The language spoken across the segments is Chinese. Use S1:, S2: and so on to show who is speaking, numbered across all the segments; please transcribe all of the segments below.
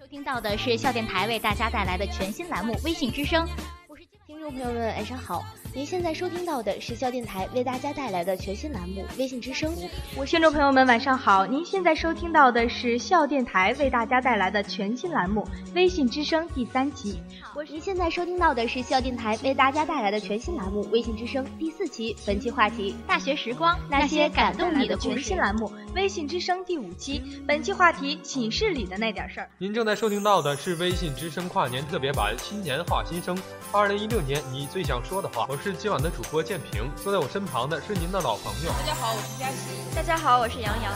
S1: 收听到的是校电台为大家带来的全新栏目《微信之声》。
S2: 听众朋友们，晚上好！您现在收听到的是校电台为大家带来的全新栏目《微信之声》。
S3: 我听众朋友们，晚上好！您现在收听到的是校电台为大家带来的全新栏目《微信之声》第三期。
S2: 我您现在收听到的是校电台为大家带来的全新栏目《微信之声》第四期。本期话题：
S1: 大学时光
S3: 那些感动你的全新栏目《微信之声》第五期。本期话题：寝室里的那点事儿。
S4: 您正在收听到的是《微信之声》跨年特别版新年话新生。二零一六年，你最想说的话。我是今晚的主播建平，坐在我身旁的是您的老朋友。
S5: 大家好，我是佳琪。
S3: 大家好，我是杨洋。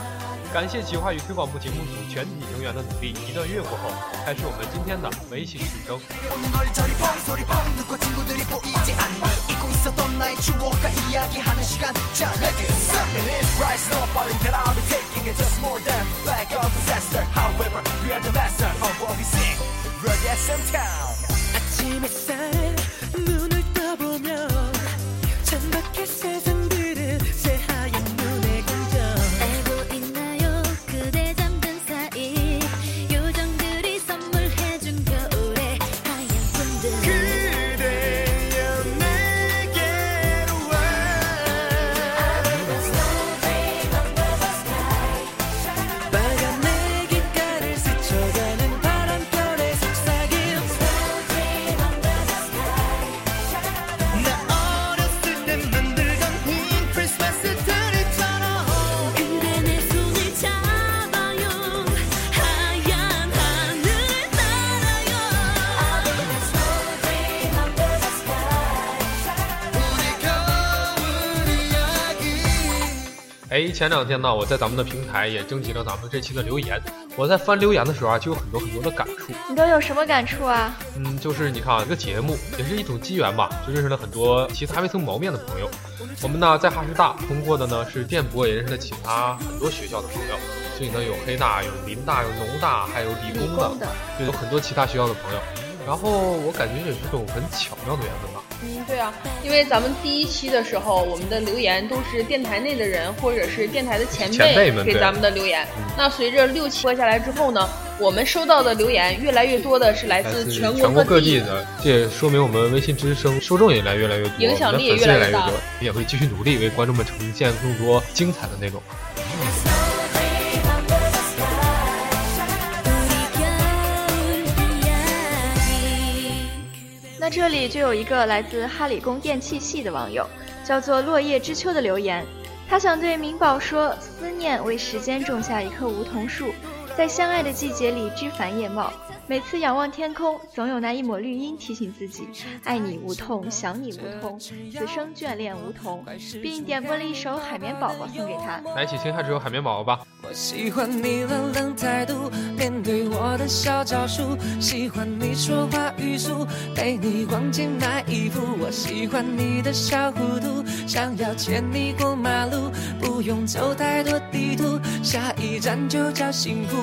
S4: 感谢企划与推广部节目组全体成员的努力。一段音乐过后，开始我们今天的微信之声。kisses 哎，前两天呢，我在咱们的平台也征集了咱们这期的留言。我在翻留言的时候啊，就有很多很多的感触。
S3: 你都有什么感触啊？
S4: 嗯，就是你看啊，这个节目也是一种机缘吧，就认识了很多其他未曾谋面的朋友。我们呢，在哈师大通过的呢是电波，也认识了其他很多学校的朋友。所以呢，有黑大，有林大，有农大，还有理工的，就有很多其他学校的朋友。然后我感觉也是种很巧妙的缘分吧。
S5: 嗯，对啊，因为咱们第一期的时候，我们的留言都是电台内的人或者是电台的前
S4: 辈
S5: 给咱们的留言。那随着六期播下来之后呢，我们收到的留言越来越多的是来自全
S4: 国
S5: 各
S4: 地的，这也说明我们微信之声受众也来越来越多，
S5: 影响力也
S4: 越来
S5: 越大，
S4: 也会继续努力为观众们呈现更多精彩的内容。
S3: 这里就有一个来自哈理工电气系的网友，叫做落叶知秋的留言，他想对明宝说：思念为时间种下一棵梧桐树，在相爱的季节里枝繁叶茂。每次仰望天空，总有那一抹绿荫提醒自己：爱你无痛，想你无痛，此生眷恋梧桐，并点播了一首《海绵宝宝》送给他。
S4: 来，一起听下这首《海绵宝宝》吧。
S6: 我喜欢你冷冷态度，面对我的小招数，喜欢你说话语速，陪你逛街买衣服。我喜欢你的小糊涂，想要牵你过马路，不用走太多地图，下一站就叫幸福。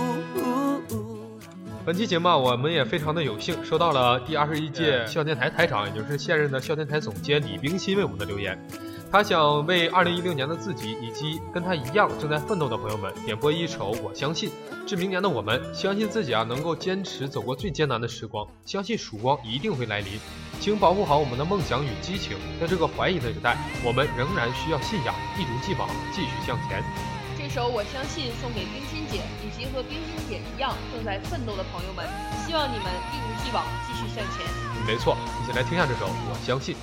S4: 本期节目啊我们也非常的有幸收到了第二十一届校电台台长，也就是现任的校电台总监李冰心为我们的留言。他想为二零一六年的自己以及跟他一样正在奋斗的朋友们点播一首《我相信》。致明年的我们，相信自己啊能够坚持走过最艰难的时光，相信曙光一定会来临。请保护好我们的梦想与激情，在这个怀疑的时代，我们仍然需要信仰，一如既往继续向前。
S5: 首我相信送给冰心姐以及和冰心姐一样正在奋斗的朋友们，希望你们一如既往继续向前。
S4: 没错，一起来听下这首我相信。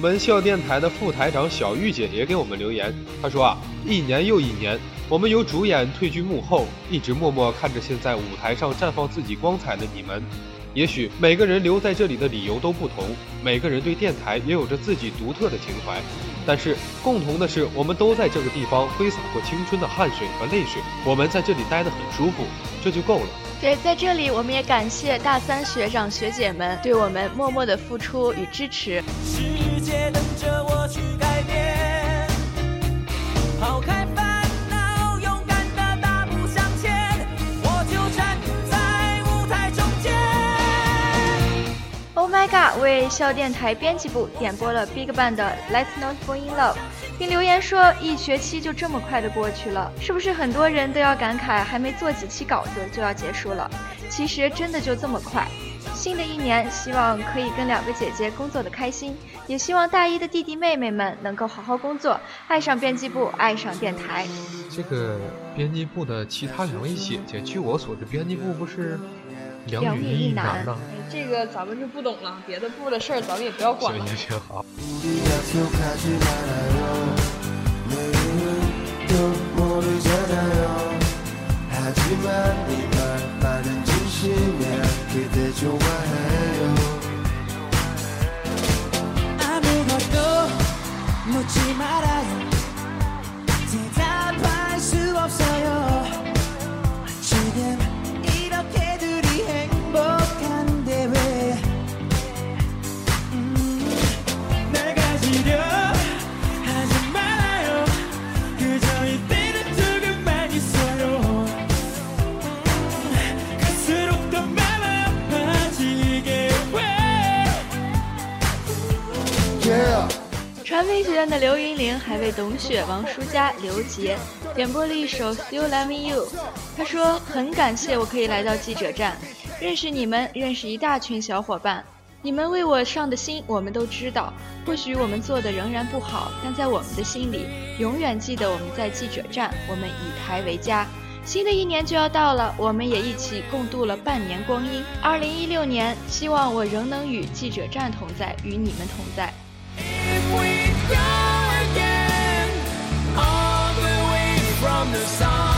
S4: 们校电台的副台长小玉姐也给我们留言，她说啊，一年又一年，我们由主演退居幕后，一直默默看着现在舞台上绽放自己光彩的你们。也许每个人留在这里的理由都不同，每个人对电台也有着自己独特的情怀，但是共同的是，我们都在这个地方挥洒过青春的汗水和泪水，我们在这里待得很舒服，这就够了。
S3: 对，在这里我们也感谢大三学长学姐们对我们默默的付出与支持。
S7: 世界等着我去改变，抛开烦恼，勇敢的大步向前，我就站在舞台中间。
S3: Oh my god！为校电台编辑部点播了 BigBang 的《Let's Not Fall in Love》，并留言说一学期就这么快的过去了，是不是很多人都要感慨还没做几期稿子就要结束了？其实真的就这么快。新的一年，希望可以跟两个姐姐工作的开心，也希望大一的弟弟妹妹们能够好好工作，爱上编辑部，爱上电台。
S4: 这个编辑部的其他两位姐姐，据我所知，编辑部不是两
S3: 两女一男
S4: 呢？
S5: 哎这个咱们就不懂了，别的部的事儿咱们也不要管了。
S4: 行行行，好。
S8: 그대 좋아해요.
S7: 아무것도 묻지 말아요. 대답할 수 없어요.
S3: 传媒学院的刘云玲还为董雪、王舒佳、刘杰点播了一首《Still Loving You》。她说：“很感谢我可以来到记者站，认识你们，认识一大群小伙伴。你们为我上的心，我们都知道。或许我们做的仍然不好，但在我们的心里，永远记得我们在记者站，我们以台为家。”新的一年就要到了，我们也一起共度了半年光阴。二零一六年，希望我仍能与记者站同在，与你们同在。
S7: Go again, all the way from the sun,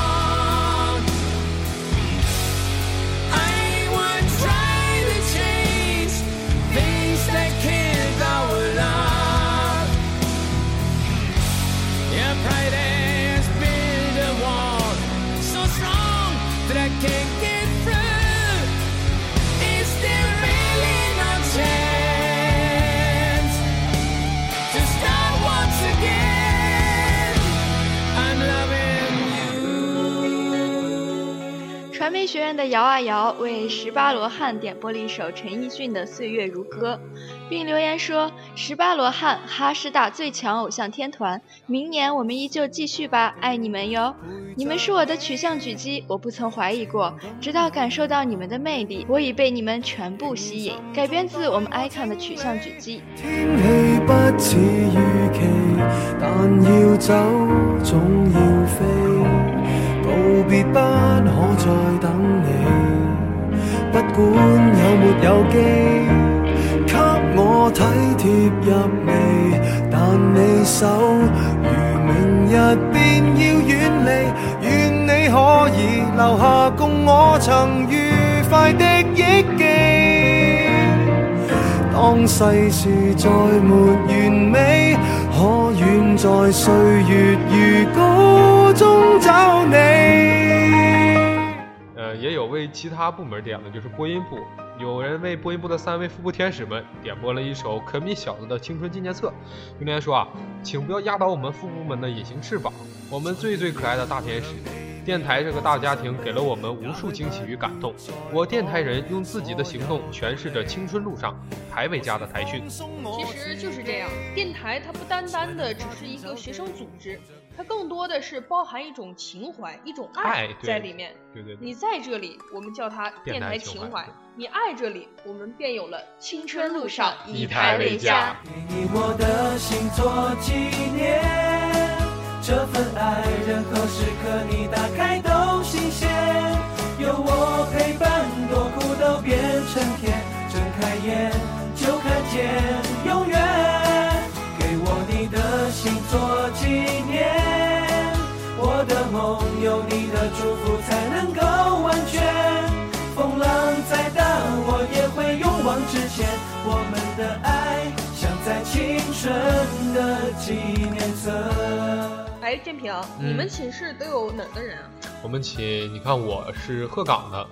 S3: 传媒学院的摇啊摇为十八罗汉点播了一首陈奕迅的《岁月如歌》，并留言说：“十八罗汉，哈师大最强偶像天团，明年我们依旧继续吧，爱你们哟！你们是我的取向狙击，我不曾怀疑过，直到感受到你们的魅力，我已被你们全部吸引。”改编自我们 icon 的取向狙
S8: 击。但要走总要飞，道别不可再等你。不管有没有机，给我体贴入微，但你手如明日便要远离，愿你可以留下共我曾愉快的忆。世事再沒完美，可遠在歲月如歌中找你。
S4: 呃，也有为其他部门点的，就是播音部，有人为播音部的三位副部天使们点播了一首可米小子的青春纪念册。留言说啊，请不要压倒我们副部们的隐形翅膀，我们最最可爱的大天使。电台这个大家庭给了我们无数惊喜与感动。我电台人用自己的行动诠释着青春路上以台为家的台训。
S5: 其实就是这样，电台它不单单的只是一个学生组织，它更多的是包含一种情怀、一种
S4: 爱
S5: 在里面。
S4: 对对对，
S5: 你在这里，我们叫它
S4: 电
S5: 电台
S4: 台情怀
S5: 情怀；你爱这里，我们便有了青春路
S3: 上
S5: 上
S4: 以台为家。
S8: 给你我的心做纪念，这份爱，任何时刻你打开都新鲜，有我陪伴，多苦都变成甜。睁开眼就看见永远，
S7: 给我你的心做纪念。我的梦
S8: 有你的祝福才能够完全。风浪再大，我也会勇往直前。我们的爱，像在青春的纪念册。
S5: 哎，建平，你们寝室都有哪的人啊？
S4: 我们寝，你看我是鹤岗的，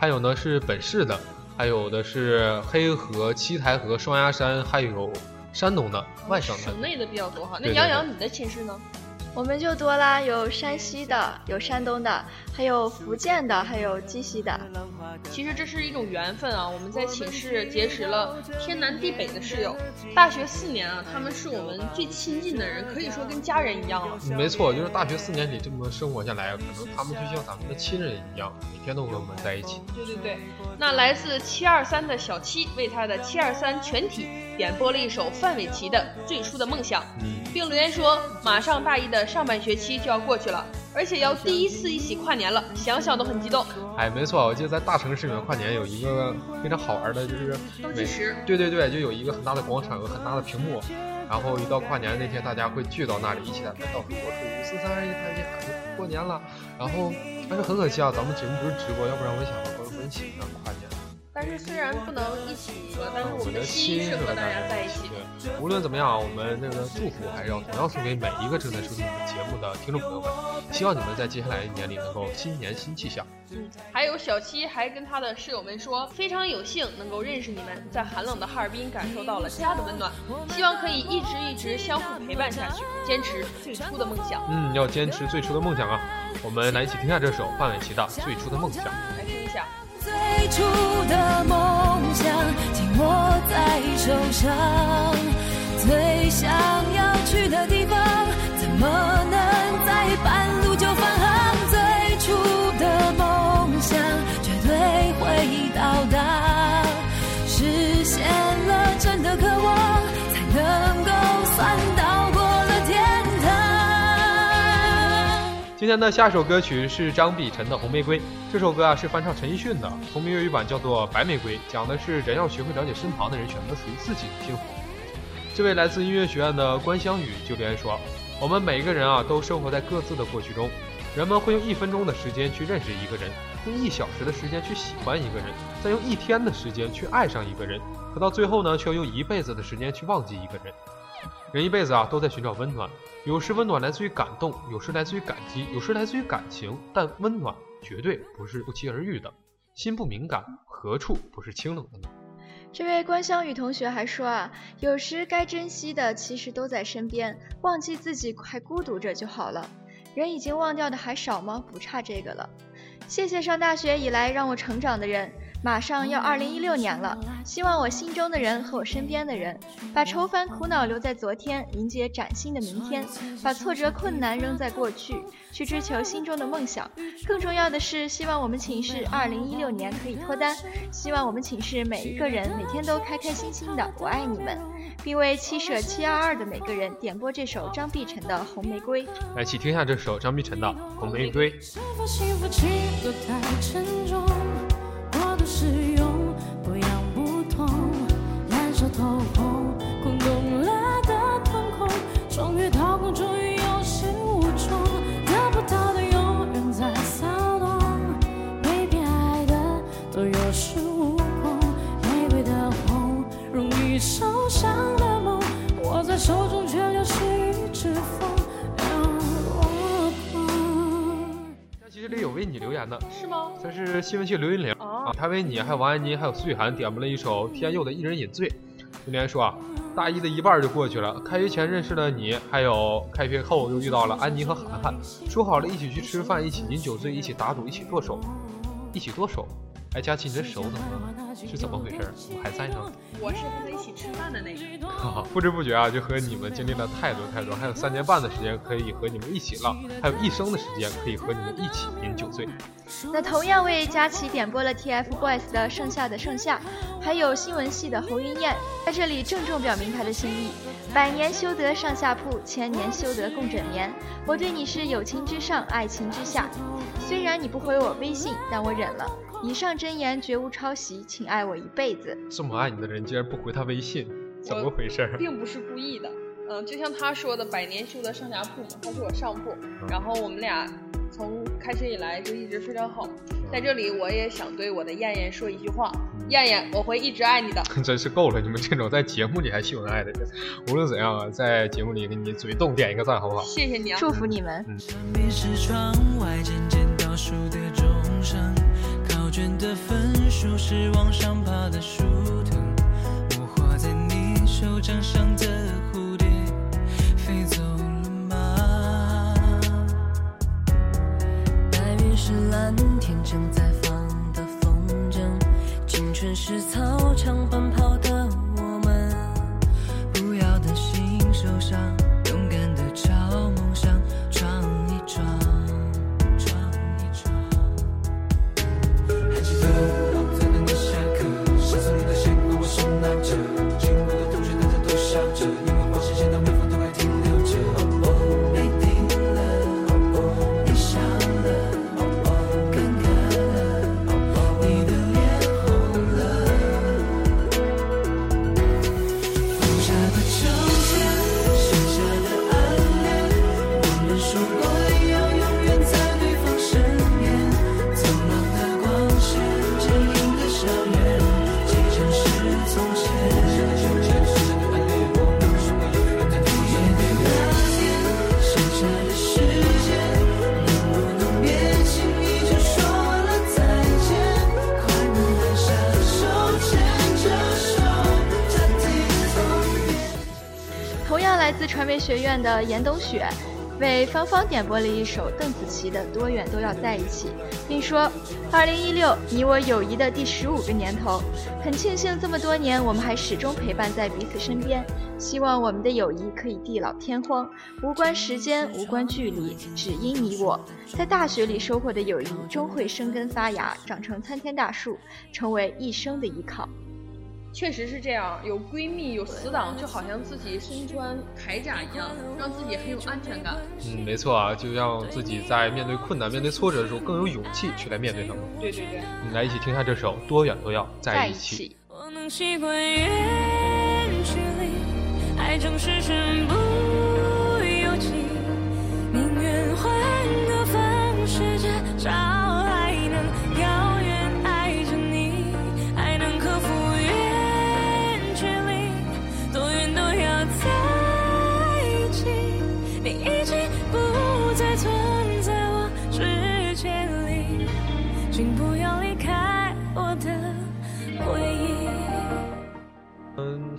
S4: 还有呢是本市的，还有的是黑河、七台河、双鸭山，还有山东的、外省的。
S5: 省内的比较多哈。那
S4: 对对
S5: 杨洋，
S4: 对
S5: 你的寝室呢？
S3: 我们就多啦，有山西的，有山东的，还有福建的，还有鸡西的。
S5: 其实这是一种缘分啊！我们在寝室结识了天南地北的室友。大学四年啊，他们是我们最亲近的人，可以说跟家人一样了。
S4: 没错，就是大学四年里这么生活下来，可能他们就像咱们的亲人一样，每天都跟我们在一起。
S5: 对对对，那来自七二三的小七为他的七二三全体点播了一首范玮琪的《最初的梦想》，
S4: 嗯，
S5: 并留言说：马上大一的上半学期就要过去了，而且要第一次一起跨年了，想想都很激动。
S4: 哎，没错，我记得在大城市里面跨年有一个非常好玩的，就是每
S5: 倒计时
S4: 对对对，就有一个很大的广场，有很大的屏幕，然后一到跨年那天，大家会聚到那里，一起在那倒数过数五四三二一，大家喊过年了。然后，但是很可惜啊，咱们节目不是直播，要不然我也想和朋友们一起呢跨年。
S5: 但是虽然不能一起了，但是我们的
S4: 的
S5: 心是和大家在一起。
S4: 的，无论怎么样，我们那个祝福还是要同样送给每一个正在收听我们节目的听众朋友们。希望你们在接下来一年里能够新年新气象。
S5: 嗯，还有小七还跟他的室友们说，非常有幸能够认识你们，在寒冷的哈尔滨感受到了家的温暖，希望可以一直一直相互陪伴下去，坚持最初的梦想。
S4: 嗯，要坚持最初的梦想啊！我们来一起听下这首范玮琪的《最初的梦想》。
S5: 来听一下。
S9: 最初的梦想紧握在手上，最想要去的地方，怎么能在半
S4: 那。下首歌曲是张碧晨的《红玫瑰》。这首歌啊是翻唱陈奕迅的，同名粤语版叫做《白玫瑰》，讲的是人要学会了解身旁的人，选择属于自己的幸福。这位来自音乐学院的关湘宇就留言说：“我们每个人啊都生活在各自的过去中，人们会用一分钟的时间去认识一个人，用一小时的时间去喜欢一个人，再用一天的时间去爱上一个人，可到最后呢，却要用一辈子的时间去忘记一个人。人一辈子啊都在寻找温暖，有时温暖来自于感动，有时来自于感激，有时来自于感情，但温暖绝对不是不期而遇的。心不敏感，何处不是清冷的呢？”
S3: 这位关湘宇同学还说啊，有时该珍惜的其实都在身边，忘记自己还孤独着就好了。人已经忘掉的还少吗？不差这个了。谢谢上大学以来让我成长的人。马上要二零一六年了，希望我心中的人和我身边的人，把愁烦苦恼留在昨天，迎接崭新的明天；把挫折困难扔在过去，去追求心中的梦想。更重要的是，希望我们寝室二零一六年可以脱单，希望我们寝室每一个人每天都开开心心的。我爱你们，并为七舍七二二的每个人点播这首张碧晨的《红玫瑰》。
S4: 来，一起听一下这首张碧晨的《红玫瑰》。
S9: 是否幸福轻得太沉重？过度使用，不痒不痛，燃烧透红，空洞了的瞳孔，终于掏空，终于有始无终，得不到的永远在骚动，被偏爱的都有恃无恐，玫瑰的红，容易受伤的梦，握在手中
S4: 有为你留言的，
S5: 是吗？
S4: 这是新闻系刘云玲
S5: 哦
S4: 啊，他为你还有王安妮还有苏雨涵点播了一首天佑的《一人饮醉》。留言说啊，大一的一半就过去了，开学前认识了你，还有开学后又遇到了安妮和涵涵，说好了一起去吃饭，一起饮酒醉，一起打赌，一起剁手，一起剁手。哎，佳琪，你这手怎么了？是怎么回事？我还在呢。
S5: 我是和他一起吃饭的那个。
S4: 哈哈，不知不觉啊，就和你们经历了太多太多，还有三年半的时间可以和你们一起浪，还有一生的时间可以和你们一起饮酒醉。
S3: 那同样为佳琪点播了 TFBOYS 的《盛夏的盛夏》，还有新闻系的侯云燕，在这里郑重表明他的心意：百年修得上下铺，千年修得共枕眠。我对你是友情之上，爱情之下。虽然你不回我微信，但我忍了。以上真言绝无抄袭，请爱我一辈子。
S4: 这么爱你的人竟然不回他微信，怎么回事儿？
S5: 并不是故意的。嗯，就像他说的，百年修得上下铺嘛，他是我上铺，然后我们俩从开始以来就一直非常好。在这里，我也想对我的燕燕说一句话：燕燕，我会一直爱你的。
S4: 真是够了，你们这种在节目里还秀恩爱的人，无论怎样啊，在节目里给你嘴动点一个赞，好不好？
S5: 谢谢你啊！
S3: 祝福你们。
S9: 上面是窗外渐渐倒数的，分数是往上爬的树藤，我画在你手掌上的蝴蝶飞走了吗？白云是蓝天正在放的风筝，青春是操场奔跑的我们，不要担心受伤，
S3: 严冬雪，为芳芳点播了一首邓紫棋的《多远都要在一起》，并说：“二零一六，你我友谊的第十五个年头，很庆幸这么多年我们还始终陪伴在彼此身边。希望我们的友谊可以地老天荒，无关时间，无关距离，只因你我。在大学里收获的友谊，终会生根发芽，长成参天大树，成为一生的依靠。”
S5: 确实是这样，有闺蜜有死党，就好像自己身穿铠甲一样，让自己很有安全感。
S4: 嗯，没错啊，就让自己在面对困难、面对挫折的时候更有勇气去来面对他们。
S5: 对对对，
S4: 你来一起听一下这首《多远都要在一起》。
S3: 起。
S9: 我能习惯远距离，爱总是身不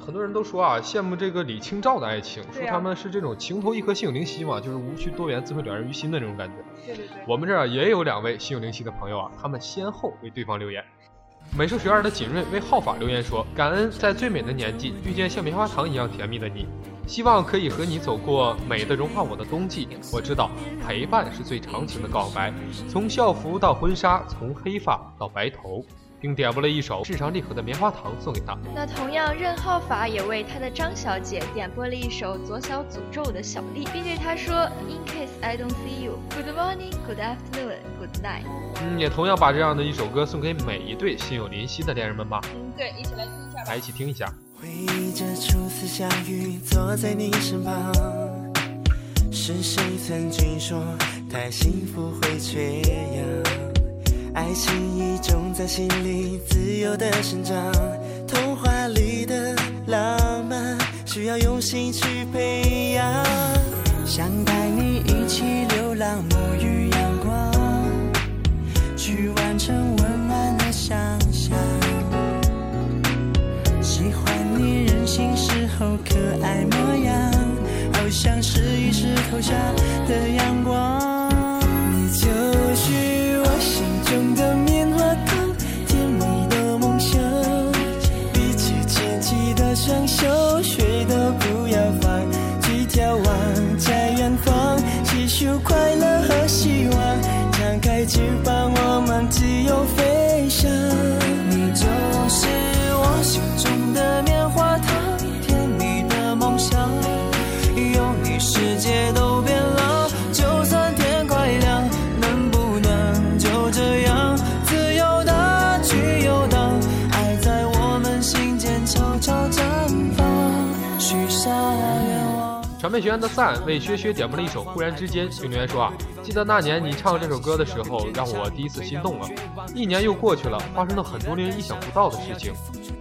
S4: 很多人都说啊，羡慕这个李清照的爱情，说他们是这种情投意合、心有灵犀嘛，就是无需多言，自会了然于心的那种感觉。
S5: 对对对。
S4: 我们这儿也有两位心有灵犀的朋友啊，他们先后为对方留言。美术学院的锦瑞为浩法留言说：“感恩在最美的年纪遇见像棉花糖一样甜蜜的你，希望可以和你走过美的融化我的冬季。我知道陪伴是最长情的告白，从校服到婚纱，从黑发到白头。”并点播了一首《至上励合的棉花糖》送给他。
S3: 那同样，任浩法也为他的张小姐点播了一首左小诅咒的小丽，并对她说：“In case I don't see you, good morning, good afternoon, good night。
S4: 嗯，也同样把这样的一首歌送给每一对心有灵犀的恋人们吧。
S5: 嗯，对，一起来听一下吧。
S4: 来，一起听一下。
S8: 回忆着初次相遇，坐在你身旁，是谁曾经说太幸福会缺氧？爱情已种在心里，自由的生长。童话里的浪漫，需要用心去培养。想带你一起流浪，沐浴阳光，去完成温暖的想象。喜欢你任性时候可爱模样，好像是浴室投下的阳光。翅膀，我们自由飞翔。你就是我心中的棉花糖，甜蜜的梦想。有你，世界都。
S4: 传媒学院的赞为薛薛点播了一首《忽然之间》，并留言说啊，记得那年你唱这首歌的时候，让我第一次心动了。一年又过去了，发生了很多令人意想不到的事情。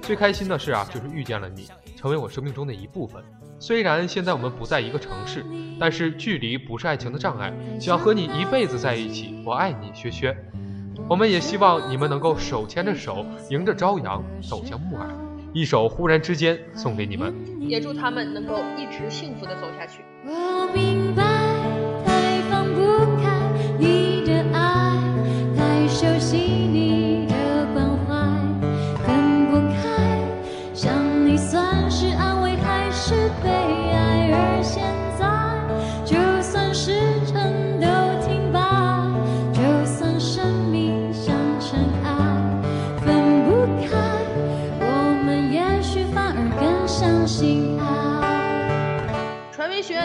S4: 最开心的事啊，就是遇见了你，成为我生命中的一部分。虽然现在我们不在一个城市，但是距离不是爱情的障碍。想和你一辈子在一起，我爱你，薛薛。我们也希望你们能够手牵着手，迎着朝阳走向暮霭。一首《忽然之间》送给你们，
S5: 也祝他们能够一直幸福的走下去。
S10: 我明白，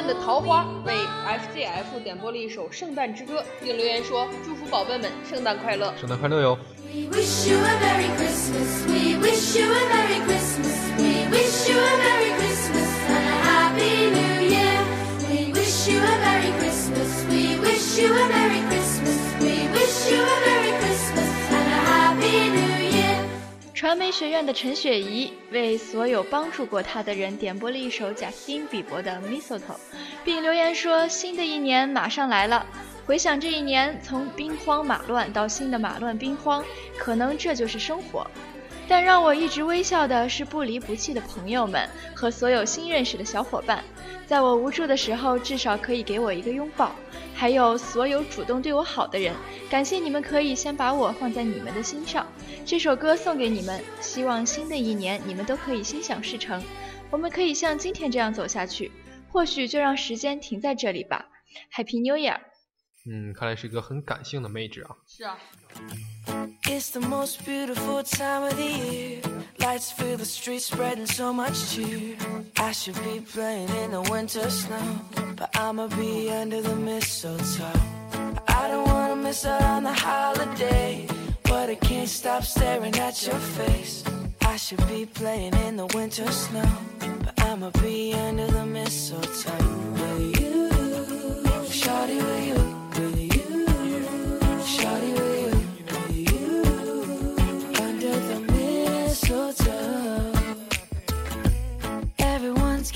S10: 的
S5: 桃花为 FZF 点播了一首《圣诞之歌》，并留言说：“祝福宝贝们圣诞快乐。
S4: 圣诞快乐哟
S10: ！We wish you a Merry Christmas. We wish you a Merry Christmas. We wish you a Merry Christmas and a Happy New Year. We wish you a Merry Christmas. We wish you a Merry Christmas. We wish you a Merry Christmas
S3: 传媒学院的陈雪怡为所有帮助过她的人点播了一首贾斯汀·比伯的《Mistletoe》，并留言说：“新的一年马上来了，回想这一年，从兵荒马乱到新的马乱兵荒，可能这就是生活。但让我一直微笑的是不离不弃的朋友们和所有新认识的小伙伴，在我无助的时候，至少可以给我一个拥抱。还有所有主动对我好的人，感谢你们可以先把我放在你们的心上。这首歌送给你们，希望新的一年你们都可以心想事成。我们可以像今天这样走下去，或许就让时间停在这里吧。Happy New Year！
S4: 嗯，看来是一个很感性的妹纸啊。
S5: 是啊，
S9: It's the most beautiful time of the year. Lights fill the streets, spreading so much cheer. I should be playing in the winter snow, but I'ma be under the mistletoe. I don't wanna miss out on the holiday, but I can't stop staring at your face. I should be playing in the winter snow, but I'ma be under the mistletoe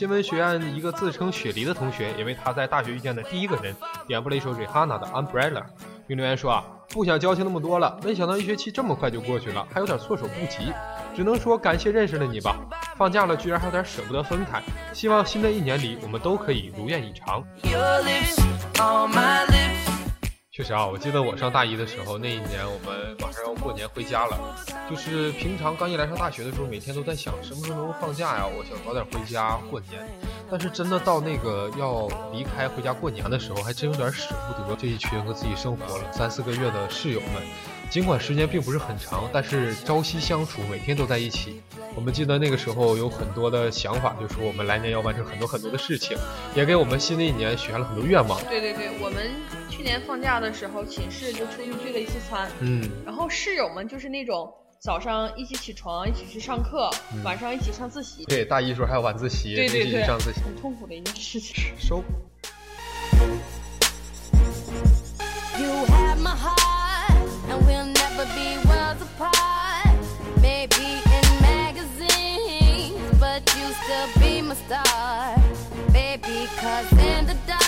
S4: 新闻学院一个自称雪梨的同学，也为他在大学遇见的第一个人点播了一首 Rihanna 的 Umbrella，并留言说啊，不想矫情那么多了，没想到一学期这么快就过去了，还有点措手不及，只能说感谢认识了你吧。放假了居然还有点舍不得分开，希望新的一年里我们都可以如愿以偿。确实啊，我记得我上大一的时候，那一年我们马上要过年回家了。就是平常刚一来上大学的时候，每天都在想什么时候能够放假呀？我想早点回家过年。但是真的到那个要离开回家过年的时候，还真有点舍不得这一群和自己生活了三四个月的室友们。尽管时间并不是很长，但是朝夕相处，每天都在一起。我们记得那个时候有很多的想法，就说我们来年要完成很多很多的事情，也给我们新的一年许下了很多愿望。
S5: 对对对，我们去年放假的时候，寝室就出去聚了一次餐，
S4: 嗯，
S5: 然后室友们就是那种早上一起起床，一起去上课，晚上一起上自习，
S4: 对，大一时候还有晚自习，一起
S5: 对对对，
S4: 上自习。
S5: 很痛苦的一件事情。
S4: 收。
S10: You be my star. Baby, cause in the dark,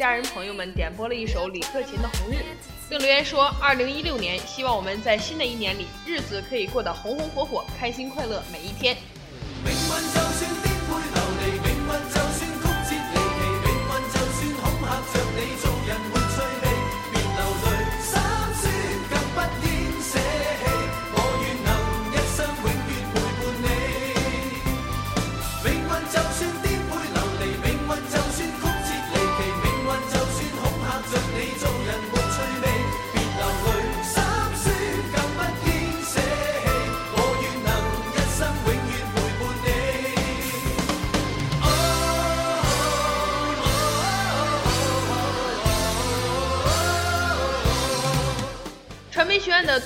S5: 家人朋友们点播了一首李克勤的《红日》，并留言说：“二零一六年，希望我们在新的一年里，日子可以过得红红火火，开心快乐每一天。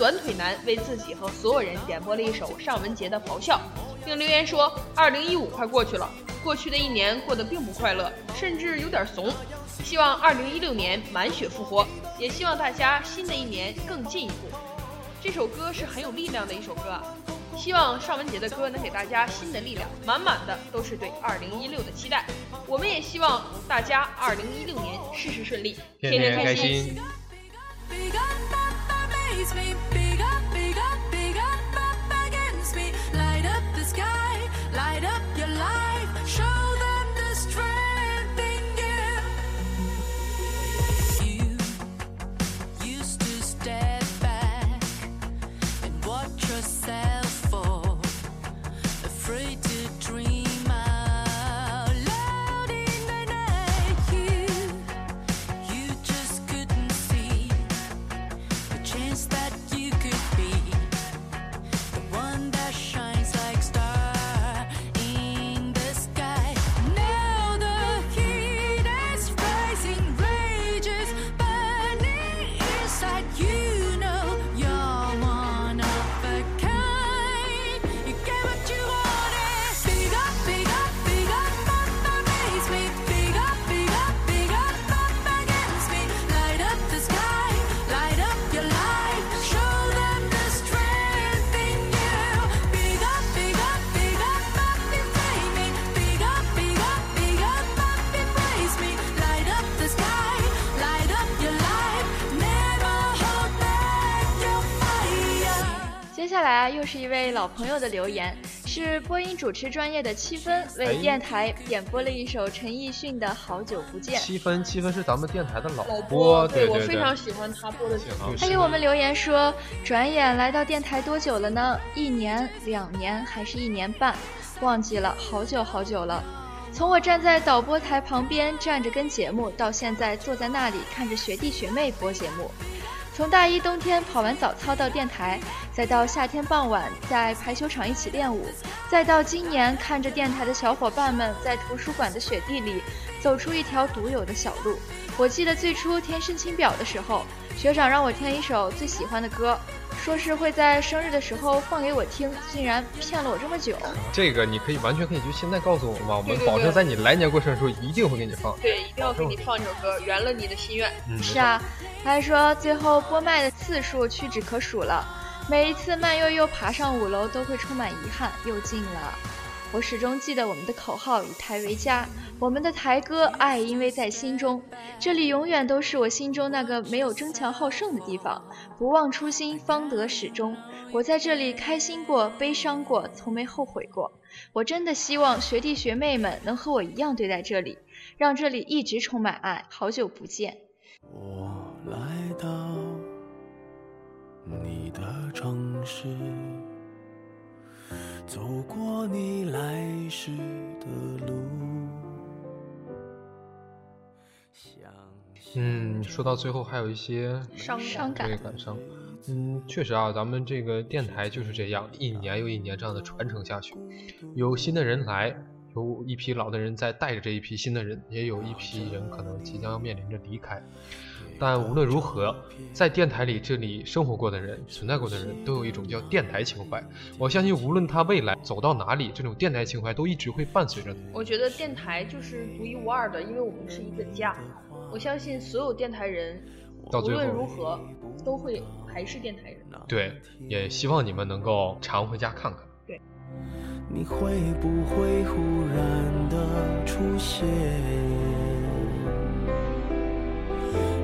S5: 短腿男为自己和所有人点播了一首尚雯婕的《咆哮》，并留言说：“二零一五快过去了，过去的一年过得并不快乐，甚至有点怂。希望二零一六年满血复活，也希望大家新的一年更进一步。”这首歌是很有力量的一首歌啊！希望尚雯婕的歌能给大家新的力量，满满的都是对二零一六的期待。我们也希望大家二零一六年事事顺利，
S4: 天
S5: 天
S4: 天开
S5: 开心。
S9: Amaze me,
S3: 位老朋友的留言，是播音主持专业的七分为
S4: 哎
S3: 电台点播了一首陈奕迅的《好久不见》。
S4: 七分，七分是咱们电台的老
S5: 老
S4: 播，对
S5: 我
S4: 对
S5: 非常喜欢他播的节目。
S3: 他给我们留言说：“转眼来到电台多久了呢？一年、两年还是一年半？忘记了，好久好久了。从我站在导播台旁边站着跟节目，到现在坐在那里看着学弟学妹播节目。从大一冬天跑完早操到电台，再到夏天傍晚在排球场一起练舞，再到今年看着电台的小伙伴们在图书馆的雪地里走出一条独有的小路。我记得最初填申请表的时候，学长让我听一首最喜欢的歌，说是会在生日的时候放给我听，竟然骗了我这么久。
S4: 这个你可以完全可以就现在告诉我们吧，我们保证在你来年过生日的时候一定会给你放。
S5: 对，一定要给你放这首歌，圆了你的心愿。
S4: 嗯，
S3: 是啊，他还说最后播麦的次数屈指可数了，每一次慢悠悠爬上五楼都会充满遗憾，又近了。我始终记得我们的口号“以台为家”，我们的台歌“爱因为在心中”，这里永远都是我心中那个没有争强好胜的地方。不忘初心，方得始终。我在这里开心过，悲伤过，从没后悔过。我真的希望学弟学妹们能和我一样对待这里，让这里一直充满爱。好久不见。
S8: 我来到你的城市，走过你来时的路。
S4: 嗯，说到最后还有一些
S5: 伤
S3: 伤感
S4: 对感伤。嗯，确实啊，咱们这个电台就是这样，一年又一年这样的传承下去，有新的人来，有一批老的人在带着这一批新的人，也有一批人可能即将要面临着离开。但无论如何，在电台里这里生活过的人、存在过的人，都有一种叫电台情怀。我相信，无论他未来走到哪里，这种电台情怀都一直会伴随着他。
S5: 我觉得电台就是独一无二的，因为我们是一个家。我相信所有电台人，无
S4: 到最后
S5: 论如何都会还是电台人。
S4: 对，也希望你们能够常回家看看。
S8: 你会不会忽然的出现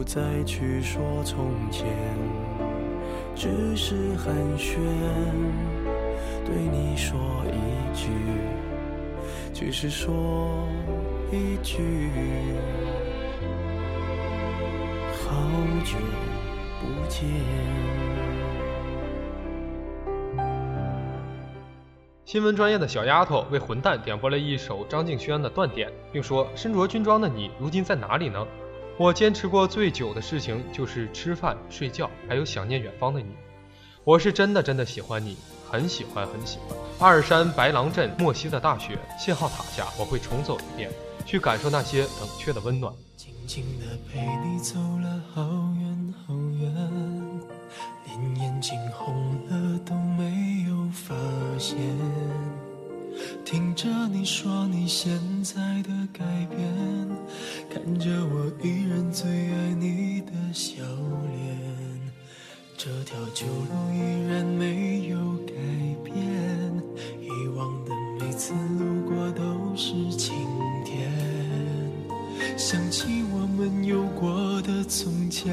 S8: 不再去说从前，只是寒暄，对你说一句，只是说一句，好久。不见。
S4: 新闻专业的小丫头为混蛋点播了一首张敬轩的《断点》，并说：“身着军装的你，如今在哪里呢？我坚持过最久的事情就是吃饭、睡觉，还有想念远方的你。我是真的真的喜欢你，很喜欢很喜欢。阿尔山白狼镇莫西的大雪信号塔下，我会重走一遍，去感受那些冷却的温暖。”
S8: 静静地陪你走了好远好远，连眼睛红了都没有发现。听着你说你现在的改变，看着我依然最爱你的笑脸，这条旧路依然没有改变，以往的每次路过都是晴天。想起我们有过的从前，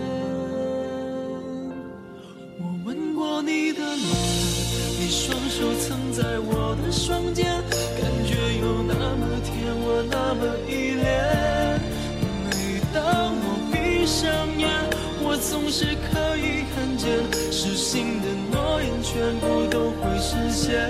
S8: 双手曾在我的双肩，感觉有那么甜，我那么依恋。每当我闭上眼，我总是可以看见，失信的诺言全部都会实现。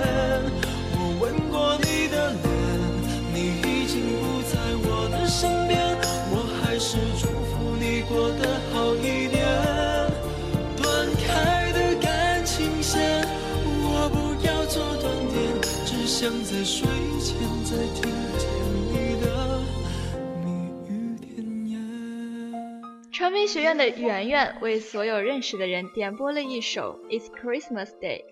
S3: 学院的媛媛为所有认识的人点播了一首 it's christmas day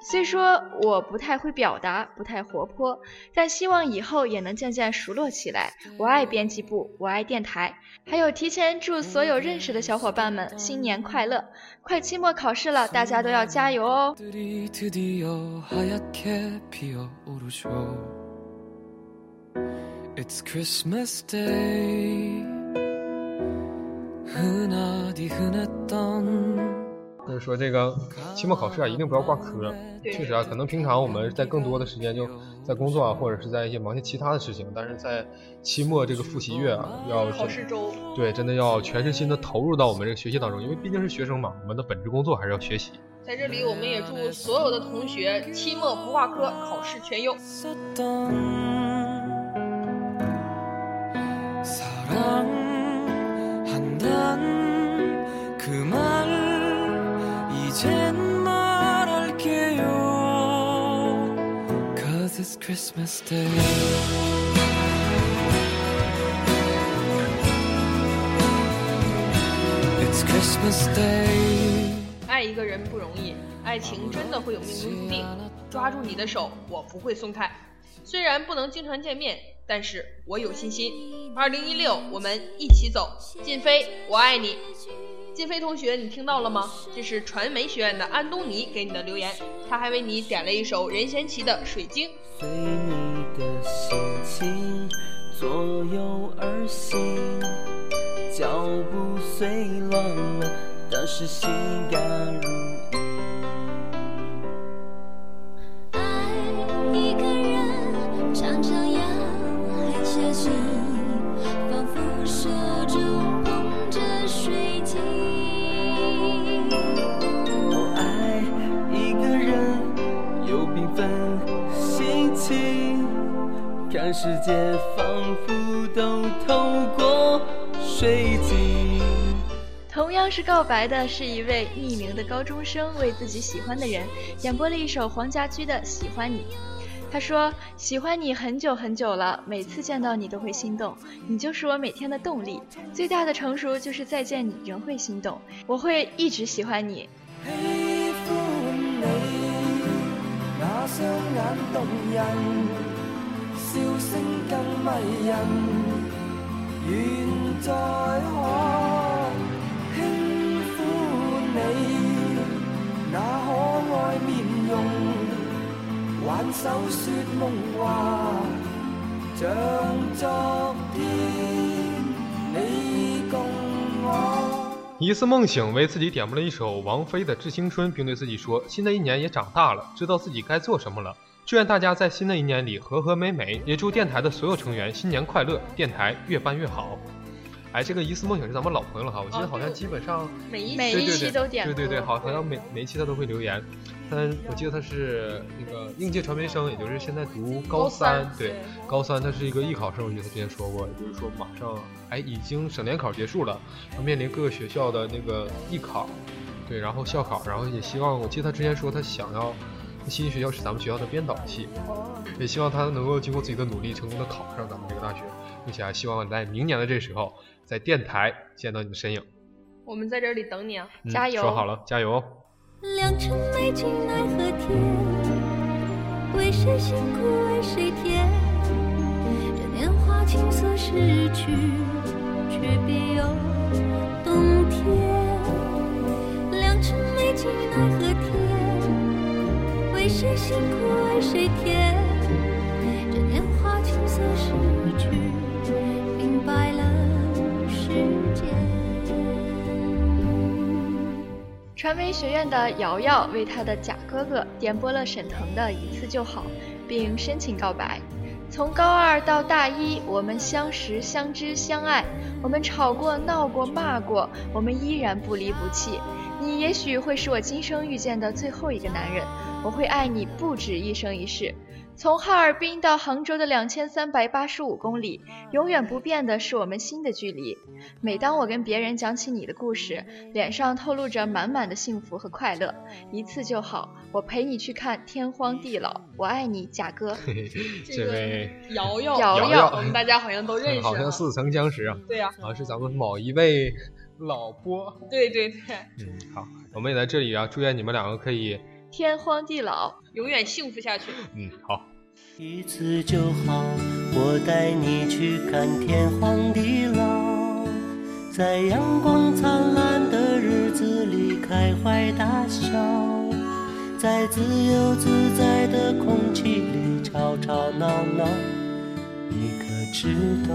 S3: 虽说我不太会表达不太活泼但希望以后也能渐渐熟络起来。我爱编辑部我爱电台。还有提前祝所有认识的小伙伴们新年快乐。快期末考试了大家都要加油哦。
S9: It's christmas day.
S4: 就是说这个期末考试啊，一定不要挂科。确实啊，可能平常我们在更多的时间就在工作啊，或者是在一些忙些其他的事情，但是在期末这个复习月啊，要
S5: 考试周，
S4: 对，真的要全身心的投入到我们这个学习当中，因为毕竟是学生嘛，我们的本职工作还是要学习。
S5: 在这里我们也祝所有的同学期末不挂科，考试全优。爱一个人不容易，爱情真的会有命中注定。抓住你的手，我不会松开。虽然不能经常见面，但是我有信心。二零一六，我们一起走。靳飞，我爱你。靳飞同学，你听到了吗？这是传媒学院的安东尼给你的留言，他还为你点了一首任贤齐的《水晶》。
S11: 心情左右而行，脚步虽乱了，但是心甘如看世界仿佛都透过水晶。
S3: 同样是告白的，是一位匿名的高中生为自己喜欢的人点播了一首黄家驹的《喜欢你》。他说：“喜欢你很久很久了，每次见到你都会心动，你就是我每天的动力。最大的成熟就是再见你仍会心动，我会一直喜欢你。
S11: 喜欢你，那双眼动人，笑声更迷人，愿再可輕撫你，那可愛面容，挽手說夢話，像昨天你共我。
S4: 一次梦醒为自己点播了一首王菲的《致青春》，并对自己说：“新的一年也长大了，知道自己该做什么了。祝愿大家在新的一年里和和美美，也祝电台的所有成员新年快乐，电台越办越好。”哎，这个疑似梦醒是咱们老朋友了哈，我记得好像基本上
S5: 每一
S3: 每一期都点
S4: 对对对，好好像每每一期他都会留言。但我记得他是那个应届传媒生，也就是现在读高
S5: 高三
S4: 对
S5: 对
S4: 高三，他是一个艺考生，我记得他之前说过，也就是说马上哎已经省联考结束了，要面临各个学校的那个艺考，对，然后校考，然后也希望我记得他之前说他想要。新学校是咱们学校的编导系，也希望他能够经过自己的努力，成功的考上咱们这个大学，并且还希望在明年的这时候，在电台见到你的身影。
S5: 我们在这里等你啊！
S4: 嗯
S3: 加油
S4: 说好了，加油哦！
S10: 良辰美景奈何天，为谁辛苦为谁甜？这年华青涩逝去，却别有洞天。良辰美景奈何天，谁辛苦为谁甜？这年华青涩逝去，明白了时间。
S3: 传媒学院的瑶瑶为她的假哥哥点播了沈腾的《一次就好》，并深情告白。从高二到大一，我们相识、相知、相爱，我们吵过、闹过、骂过，我们依然不离不弃。你也许会是我今生遇见的最后一个男人，我会爱你不止一生一世。从哈尔滨到杭州的两千三百八十五公里，永远不变的是我们心的距离。每当我跟别人讲起你的故事，脸上透露着满满的幸福和快乐。一次就好，我陪你去看天荒地老。我爱你，贾哥。
S4: 嘿嘿，
S5: 这
S4: 位
S5: 瑶瑶，
S3: 瑶
S4: 瑶
S5: 我们大家好像都认识啊，
S4: 好像似曾相识啊，
S5: 对呀、
S4: 好像是咱们某一位老播。
S5: 对对对，
S4: 嗯，好，我们也在这里啊，祝愿你们两个可以，
S3: 天荒地老，
S5: 永远幸福下去。
S4: 嗯，好。
S11: 一次就好，我带你去看天荒地老，在阳光灿烂的日子里开怀大笑，在自由自在的空气里吵吵闹闹。你可知道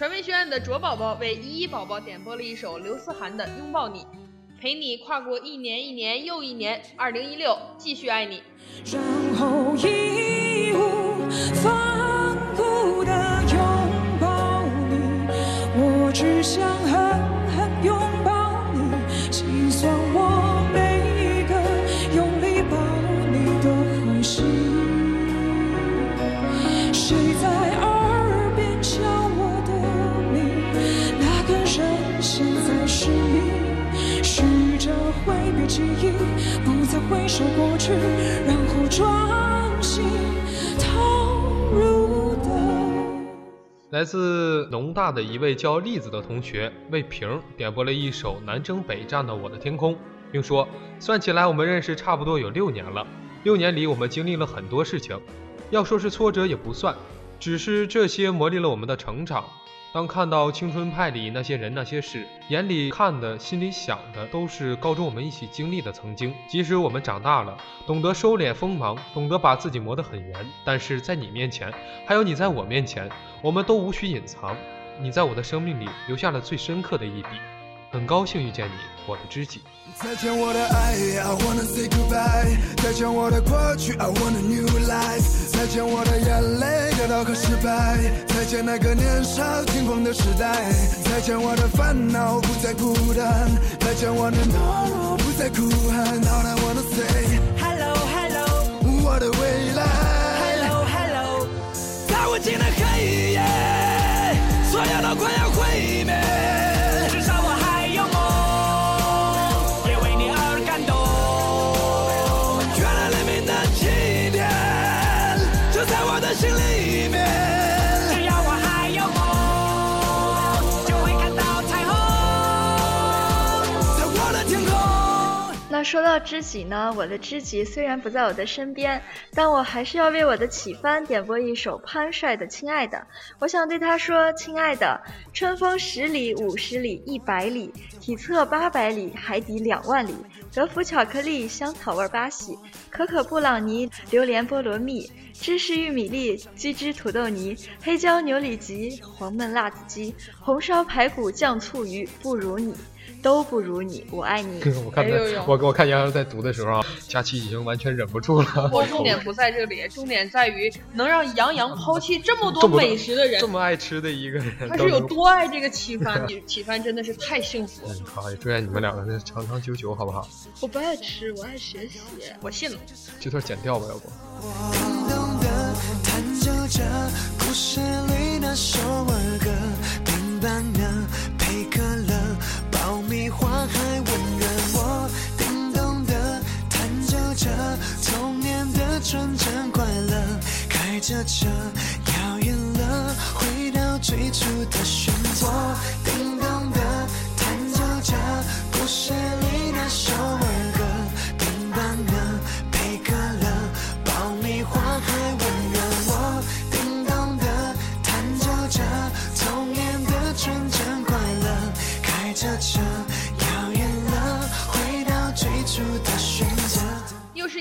S5: 传媒学院的卓宝宝为依依宝宝点播了一首刘思涵的《拥抱你》，陪你跨过一年一年又一年。二零一六，继续爱你。
S12: 然后义无反顾的拥抱你，我只想和回首过去，然后专心投入的。
S4: 来自农大的一位叫栗子的同学为平点播了一首南征北战的《我的天空》，并说：“算起来，我们认识差不多有六年了。六年里，我们经历了很多事情，要说是挫折也不算，只是这些磨砺了我们的成长。当看到青春派里那些人那些事，眼里看的、心里想的，都是高中我们一起经历的曾经。即使我们长大了，懂得收敛锋芒，懂得把自己磨得很圆，但是在你面前，还有你在我面前，我们都无需隐藏。你在我的生命里留下了最深刻的一笔。很高兴遇见你，我的知己。
S8: 再见我的爱，I wanna say goodbye。再见我的过去，I want a new life。再见我的眼泪，得到和失败。再见那个年少轻狂的时代。再见我的烦恼，不再孤单。再见我的懦弱，不再哭喊。All I wanna say
S13: Hello Hello
S8: 我的未来。
S13: Hello Hello，在无尽的
S3: 那说到知己呢，我的知己虽然不在我的身边，但我还是要为我的启帆点播一首潘帅的《亲爱的》。我想对他说：“亲爱的，春风十里、五十里、一百里，体测八百里，海底两万里。德芙巧克力，香草味巴西，可可布朗尼，榴莲菠萝蜜，芝士玉米粒，鸡汁土豆泥，黑椒牛里脊，黄焖辣子鸡，红烧排骨酱醋鱼，不如你，都不如你，我爱你。”
S4: 我看他
S5: 哎呦呦
S4: 我我看杨洋在读的时候啊，佳琪已经完全忍不住了。
S5: 我重点不在这里，重点在于能让杨洋抛弃这么多美食的人
S4: 这，么爱吃的一个人，
S5: 他是有多爱这个启帆？启帆真的是太幸福了，
S4: 嗯，好，也祝愿你们两个人长长久久，好不好？
S3: 我不爱吃，我爱学习。
S5: 我信了。
S4: 这段剪掉吧，要不？
S9: 叮米花还温暖。我叮咚的弹奏着童年的纯真快乐，开着车遥远了，回到最初的选择。叮咚的弹奏着故事里那首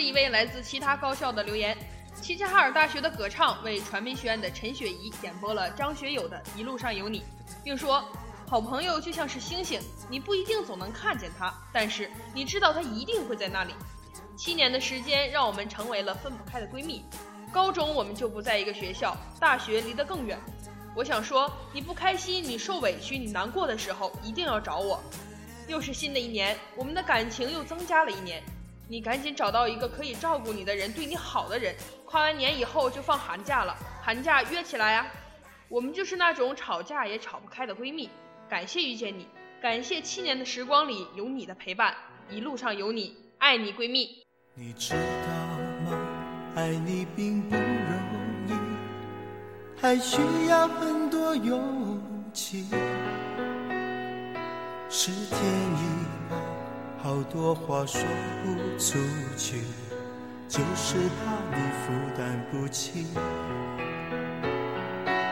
S5: 一位来自其他高校的留言。齐齐哈尔大学的葛畅为传媒学院的陈雪怡点播了张学友的《一路上有你》，并说：“好朋友就像是星星，你不一定总能看见它，但是你知道它一定会在那里。”七年的时间让我们成为了分不开的闺蜜。高中我们就不在一个学校，大学离得更远。我想说，你不开心、你受委屈、你难过的时候，一定要找我。又是新的一年，我们的感情又增加了一年。你赶紧找到一个可以照顾你的人，对你好的人。跨完年以后就放寒假了，寒假约起来啊！我们就是那种吵架也吵不开的闺蜜。感谢遇见你，感谢七年的时光里有你的陪伴，一路上有你，爱你闺蜜。
S13: 你知道吗？爱你并不容易，还需要很多勇气。是天意？好多话说不出去，就是怕你负担不起。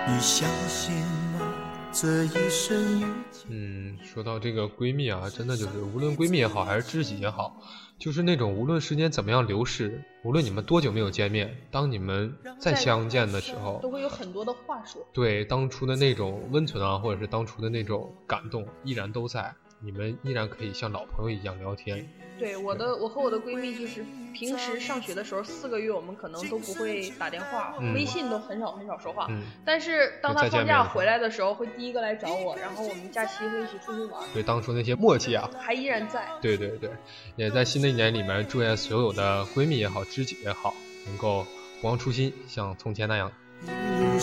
S13: 你相信吗？这一生遇见。
S4: 嗯，说到这个闺蜜啊，真的就是无论闺蜜也好，还是知己也好，就是那种无论时间怎么样流逝，无论你们多久没有见面，当你们再相见的时候
S5: 都，会有很多的话说。
S4: 对当初的那种温存啊，或者是当初的那种感动，依然都在。你们依然可以像老朋友一样聊天。
S5: 对我的，我和我的闺蜜就是平时上学的时候，四个月我们可能都不会打电话，
S4: 嗯
S5: 微信都很少很少说话。
S4: 嗯，
S5: 但是当她放假回来的时候，会第一个来找我，然后我们假期会一起出去玩，
S4: 对当初那些默契啊，
S5: 还依然在。
S4: 对对对，也在新的一年里面，祝愿所有的闺蜜也好，知己也好，能够不忘初心，像从前那样。
S13: 一路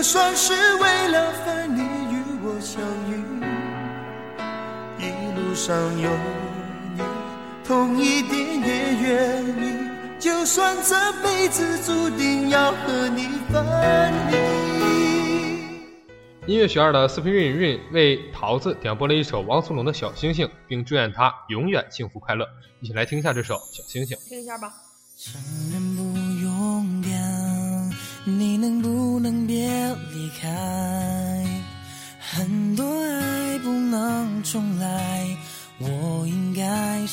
S13: 就算是为了分离与我相遇。上有你，痛一点也愿意。就算这辈子注定要和你分离。
S4: 音乐学院的四平韵韵为桃子点播了一首汪苏泷的《小星星》，并祝愿他永远幸福快乐。一起来听一下这首《小星星》。
S5: 听一下吧。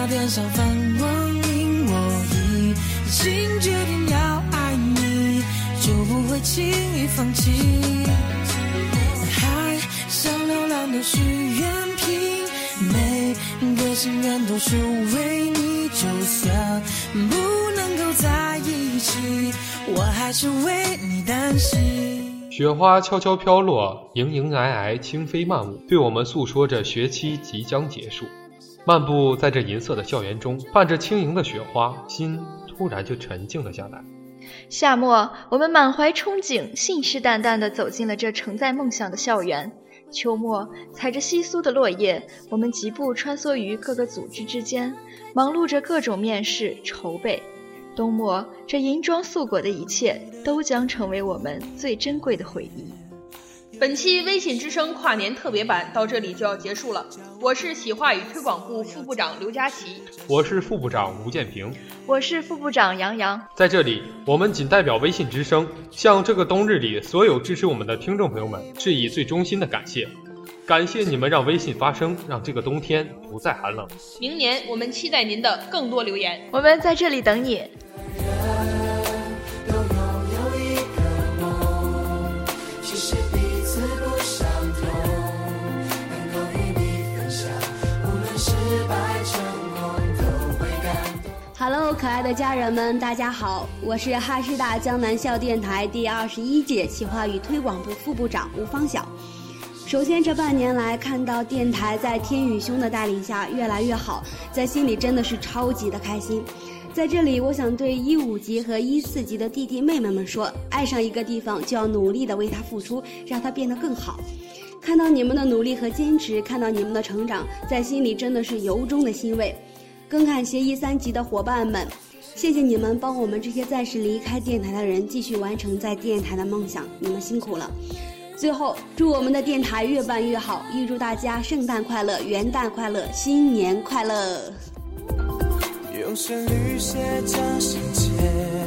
S9: 那天上放光明。我已经决定要爱你，就不会轻易放弃。海上流浪的许愿瓶，每个心愿都是为你。就算不能够在一起，我还是为你担心。
S4: 雪花悄悄飘落，迎迎皑皑，轻飞漫舞，对我们诉说着学期即将结束。漫步在这银色的校园中，伴着轻盈的雪花，心突然就沉静了下来。
S3: 夏末，我们满怀憧憬，信誓旦旦地走进了这承载梦想的校园。秋末，踩着稀疏的落叶，我们疾步穿梭于各个组织之间，忙碌着各种面试筹备。冬末，这银装素裹的一切，都将成为我们最珍贵的回忆。
S5: 本期微信之声跨年特别版到这里就要结束了。我是企划与推广部副部长刘佳琪，
S4: 我是副部长吴建平，
S3: 我是副部长杨洋。
S4: 在这里，我们仅代表微信之声，向这个冬日里所有支持我们的听众朋友们致以最衷心的感谢。感谢你们让微信发声，让这个冬天不再寒冷。
S5: 明年我们期待您的更多留言。
S3: 我们在这里等你。
S14: 可爱的家人们，大家好，我是哈师大江南校电台第二十一届企划与推广部副部长吴方晓。首先，这半年来看到电台在天宇兄的带领下越来越好，在心里真的是超级的开心。在这里，我想对一五级和一四级的弟弟妹妹们说：爱上一个地方，就要努力的为它付出，让它变得更好。看到你们的努力和坚持，看到你们的成长，在心里真的是由衷的欣慰。更看协议三级的伙伴们，谢谢你们帮我们这些暂时离开电台的人继续完成在电台的梦想，你们辛苦了。最后，祝我们的电台越办越好，预祝大家圣诞快乐、元旦快乐、新年快乐！
S13: 用旋律写着心间。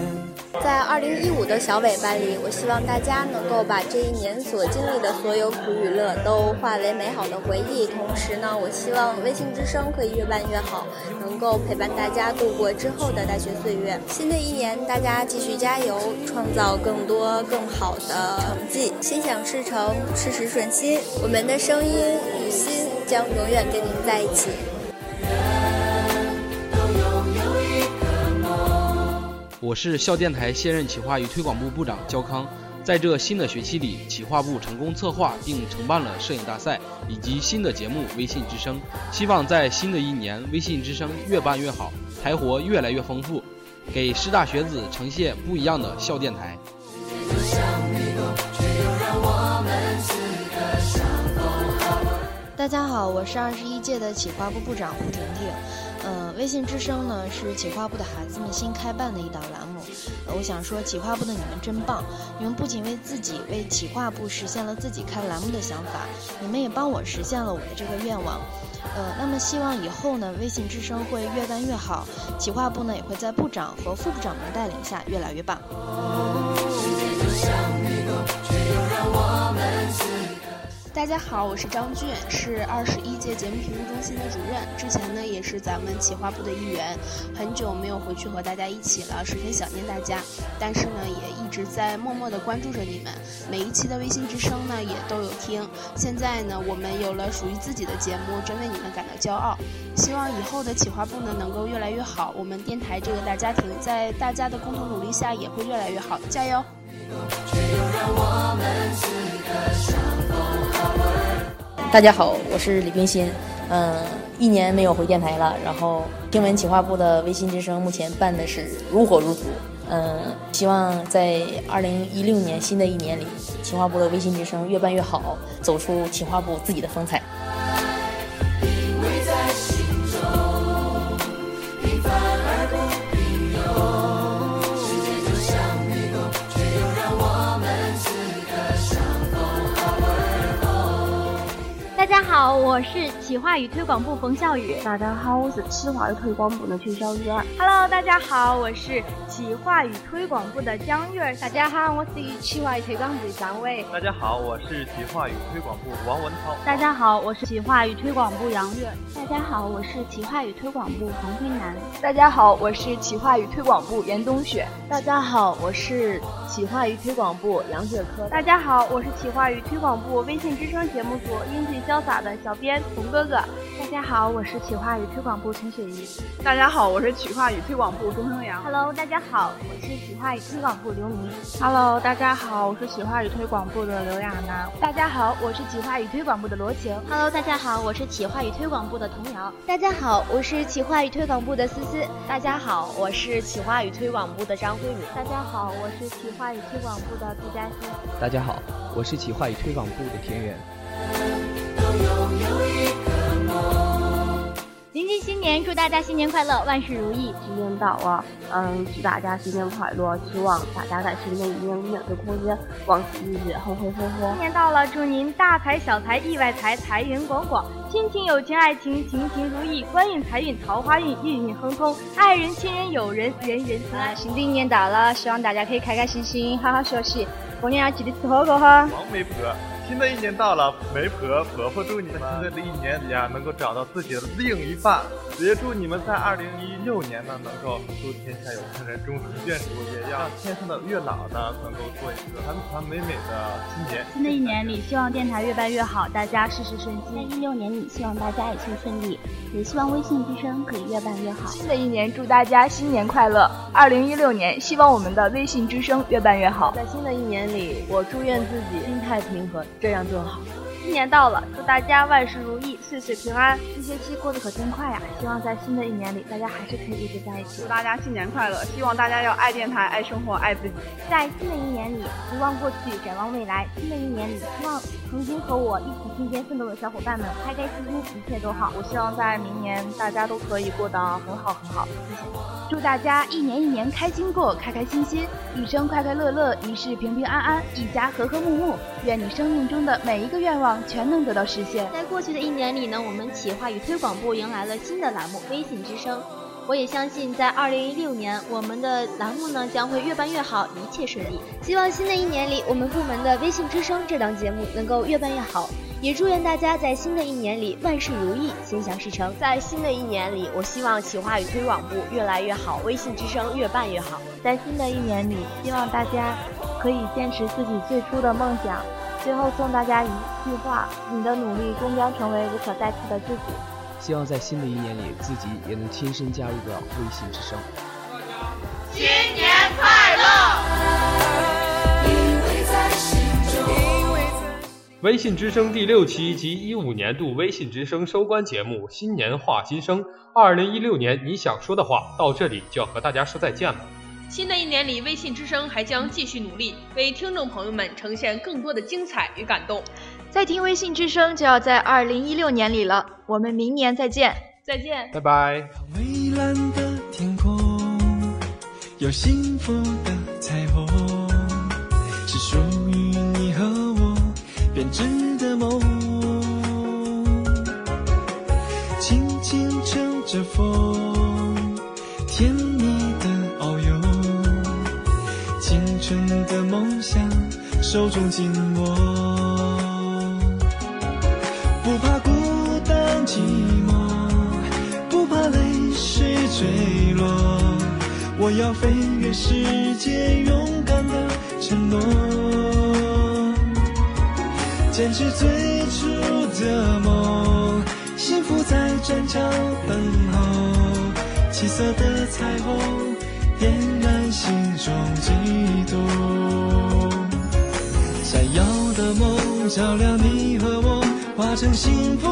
S15: 在二零一五的小尾巴里，我希望大家能够把这一年所经历的所有苦与乐都化为美好的回忆。同时呢，我希望微信之声可以越办越好，能够陪伴大家度过之后的大学岁月。新的一年，大家继续加油，创造更多更好的成绩，心想事成，事事顺心。我们的声音与心将永远跟您在一起。
S16: 我是校电台现任企划与推广部部长焦康。在这新的学期里，企划部成功策划并承办了摄影大赛以及新的节目《微信之声》，希望在新的一年，《微信之声》越办越好，台活越来越丰富，给师大学子呈现不一样的校电台。
S17: 大家好，我是二十一届的企划部部长胡婷婷。嗯，微信之声呢是企划部的孩子们新开办的一档栏目。呃我想说，企划部的你们真棒！你们不仅为自己、为企划部实现了自己开栏目的想法，你们也帮我实现了我的这个愿望。呃，那么希望以后呢，微信之声会越办越好，企划部呢也会在部长和副部长们的带领下越来越棒。
S18: 大家好，我是张俊，是二十一届节目评估中心的主任，之前呢也是咱们企划部的一员，很久没有回去和大家一起了，十分想念大家，但是呢也一直在默默的关注着你们，每一期的微信之声呢也都有听，现在呢我们有了属于自己的节目，真为你们感到骄傲，希望以后的企划部呢能够越来越好，我们电台这个大家庭在大家的共同努力下也会越来越好，加油！
S19: 大家好，我是李冰心。嗯，一年没有回电台了，然后听闻企划部的微信之声目前办的是如火如荼。嗯，希望在二零一六年新的一年里，企划部的微信之声越办越好，走出企划部自己的风采。
S1: 好，我是企划与推广部冯笑宇。
S20: 大家好，我是企划与推广部的曲小雨儿。
S21: Hello，大家好，我是企划与推广部的江月。
S22: 大家好，我是企划与推广部的张伟。
S23: 大家好，我是企划与推广部王文涛。
S21: 大家好，我是企划与推广部杨月。
S24: 大家好，我是企划与推广部冯辉南。
S25: 大家好，我是企划与推广部严冬雪。
S26: 大家好，我是企划与推广部杨雪科。
S21: 大家好，我是企划与推广部微信之声节目组英俊潇洒的小编童哥哥。
S24: 大家好，我是企划与推广部陈雪怡。
S27: 大家好，我是企划与推广部钟生阳。
S1: Hello，大家好，我是企划与推广部刘明。
S28: Hello，大家好，我是企划与推广部的刘亚楠。
S1: 大家好，我是企划与推广部的罗晴。
S2: Hello，大家好，我是企划与推广部的童瑶。
S29: 大家好，我是企划与推广部的思思。
S30: 大家好，我是企划与推广部的张慧敏。
S31: 大家好，我是企划与推广部的杜佳欣。
S32: 大家好，我是企划与推广部的田园。
S1: 临近新年，祝大家新年快乐，万事如意。
S20: 新年到了，嗯，祝大家新年快乐！希望大家在新的一年面对空间，往昔日日，红红火火。
S21: 新年到了，祝您大财小财，意外财，财源广广，亲情友情爱情，情情如意，官运财运桃花运，运运亨通，爱人亲人友人，人人平安。
S22: 新的一年到了，希望大家可以开开心心，好好学习，过年要记得吃火锅哈。
S23: 新的一年到了，媒婆婆婆祝你们新的一年里啊，能够找到自己的另一半，也祝你们在二零一六年呢，能够祝天下有情人终成眷属，也让天上的月老呢，能够做一个团团美美的新年。
S21: 新的一年里，希望电台越办越好，大家事事顺心。
S24: 在一六年里，希望大家一切顺利，也希望微信之声可以越办越好。
S25: 新的一年，祝大家新年快乐！二零一六年，希望我们的微信之声越办越好。
S26: 在新的一年里，我祝愿自己心态平和。这样就好。
S21: 新年到了，祝大家万事如意，岁岁平安。
S24: 这学期过得可真快呀！希望在新的一年里，大家还是可以一直在一起。
S27: 祝大家新年快乐！希望大家要爱电台、爱生活、爱自己。
S24: 在新的一年里，不忘过去，展望未来。新的一年里，希望曾经和我一起并肩奋斗的小伙伴们开开心心，一切都好。
S27: 我希望在明年大家都可以过得很好很好。谢谢。
S21: 祝大家一年一年开心过，开开心心，一生快快乐乐，一世平平安安，一家和和睦睦。愿你生命中的每一个愿望全能得到实现。
S2: 在过去的一年里呢，我们企划与推广部迎来了新的栏目“微信之声”。我也相信，在二零一六年，我们的栏目呢将会越办越好，一切顺利。
S29: 希望新的一年里，我们部门的《微信之声》这档节目能够越办越好。也祝愿大家在新的一年里万事如意，心想事成。
S30: 在新的一年里，我希望企划与推广部越来越好，微信之声越办越好。
S24: 在新的一年里，希望大家可以坚持自己最初的梦想。最后送大家一句话：你的努力终将成为无可代替的自己。
S32: 希望在新的一年里，自己也能亲身加入到微信之声。
S13: 新年快乐！
S4: 微信之声第六期及一五年度微信之声收官节目《新年话新生》，二零一六年你想说的话到这里就要和大家说再见了。
S5: 新的一年里，微信之声还将继续努力，为听众朋友们呈现更多的精彩与感动。
S3: 再听微信之声就要在二零一六年里了，我们明年再见，
S5: 再见，
S4: 拜拜。
S8: 蔚蓝的天空，有幸福的彩虹，是属于你和我编织的梦。轻轻乘着风，甜蜜的遨游，青春的梦想手中紧握。世界，勇敢的承诺，坚持最初的梦，幸福在转角等候。七色的彩虹点燃心中悸动，闪耀的梦照亮你和我，化成幸福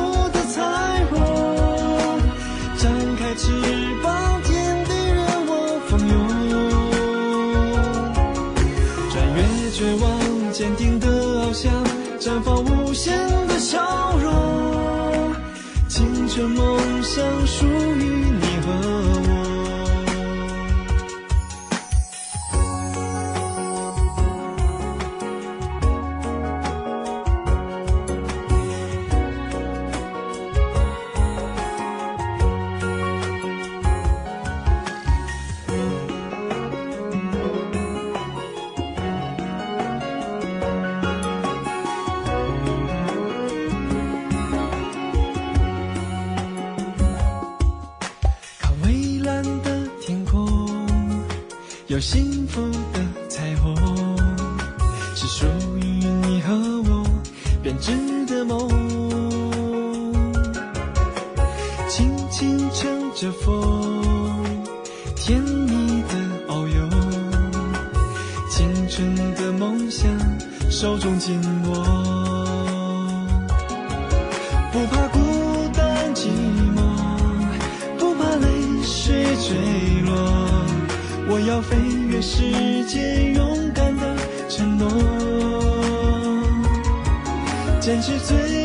S8: 轻轻乘着风，甜蜜的遨游，青春的梦想手中紧握。不怕孤单寂寞，不怕泪水坠落。我要飞越世界，勇敢的承诺，坚持最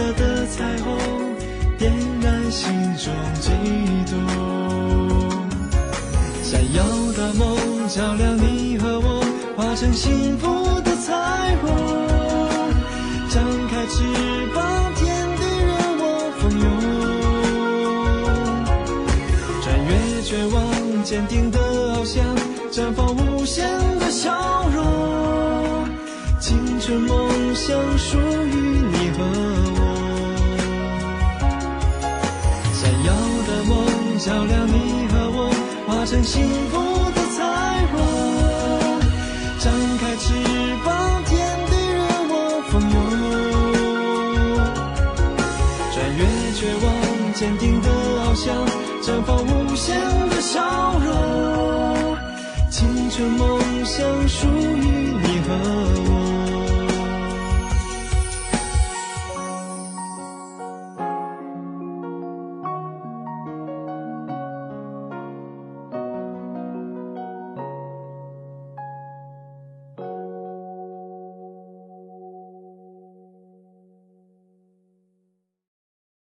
S8: 色的彩虹点燃心中悸动。闪耀的梦照亮你和我，化成幸福的彩虹。张开翅膀，天地任我蜂拥。穿越绝望，坚定的翱翔，绽放无限的笑容。青春梦想属于照亮你和我，化成幸福的彩虹。张开翅膀，天地任我蜂拥。穿越绝望，坚定的翱翔，绽放无限的笑容。青春梦想属于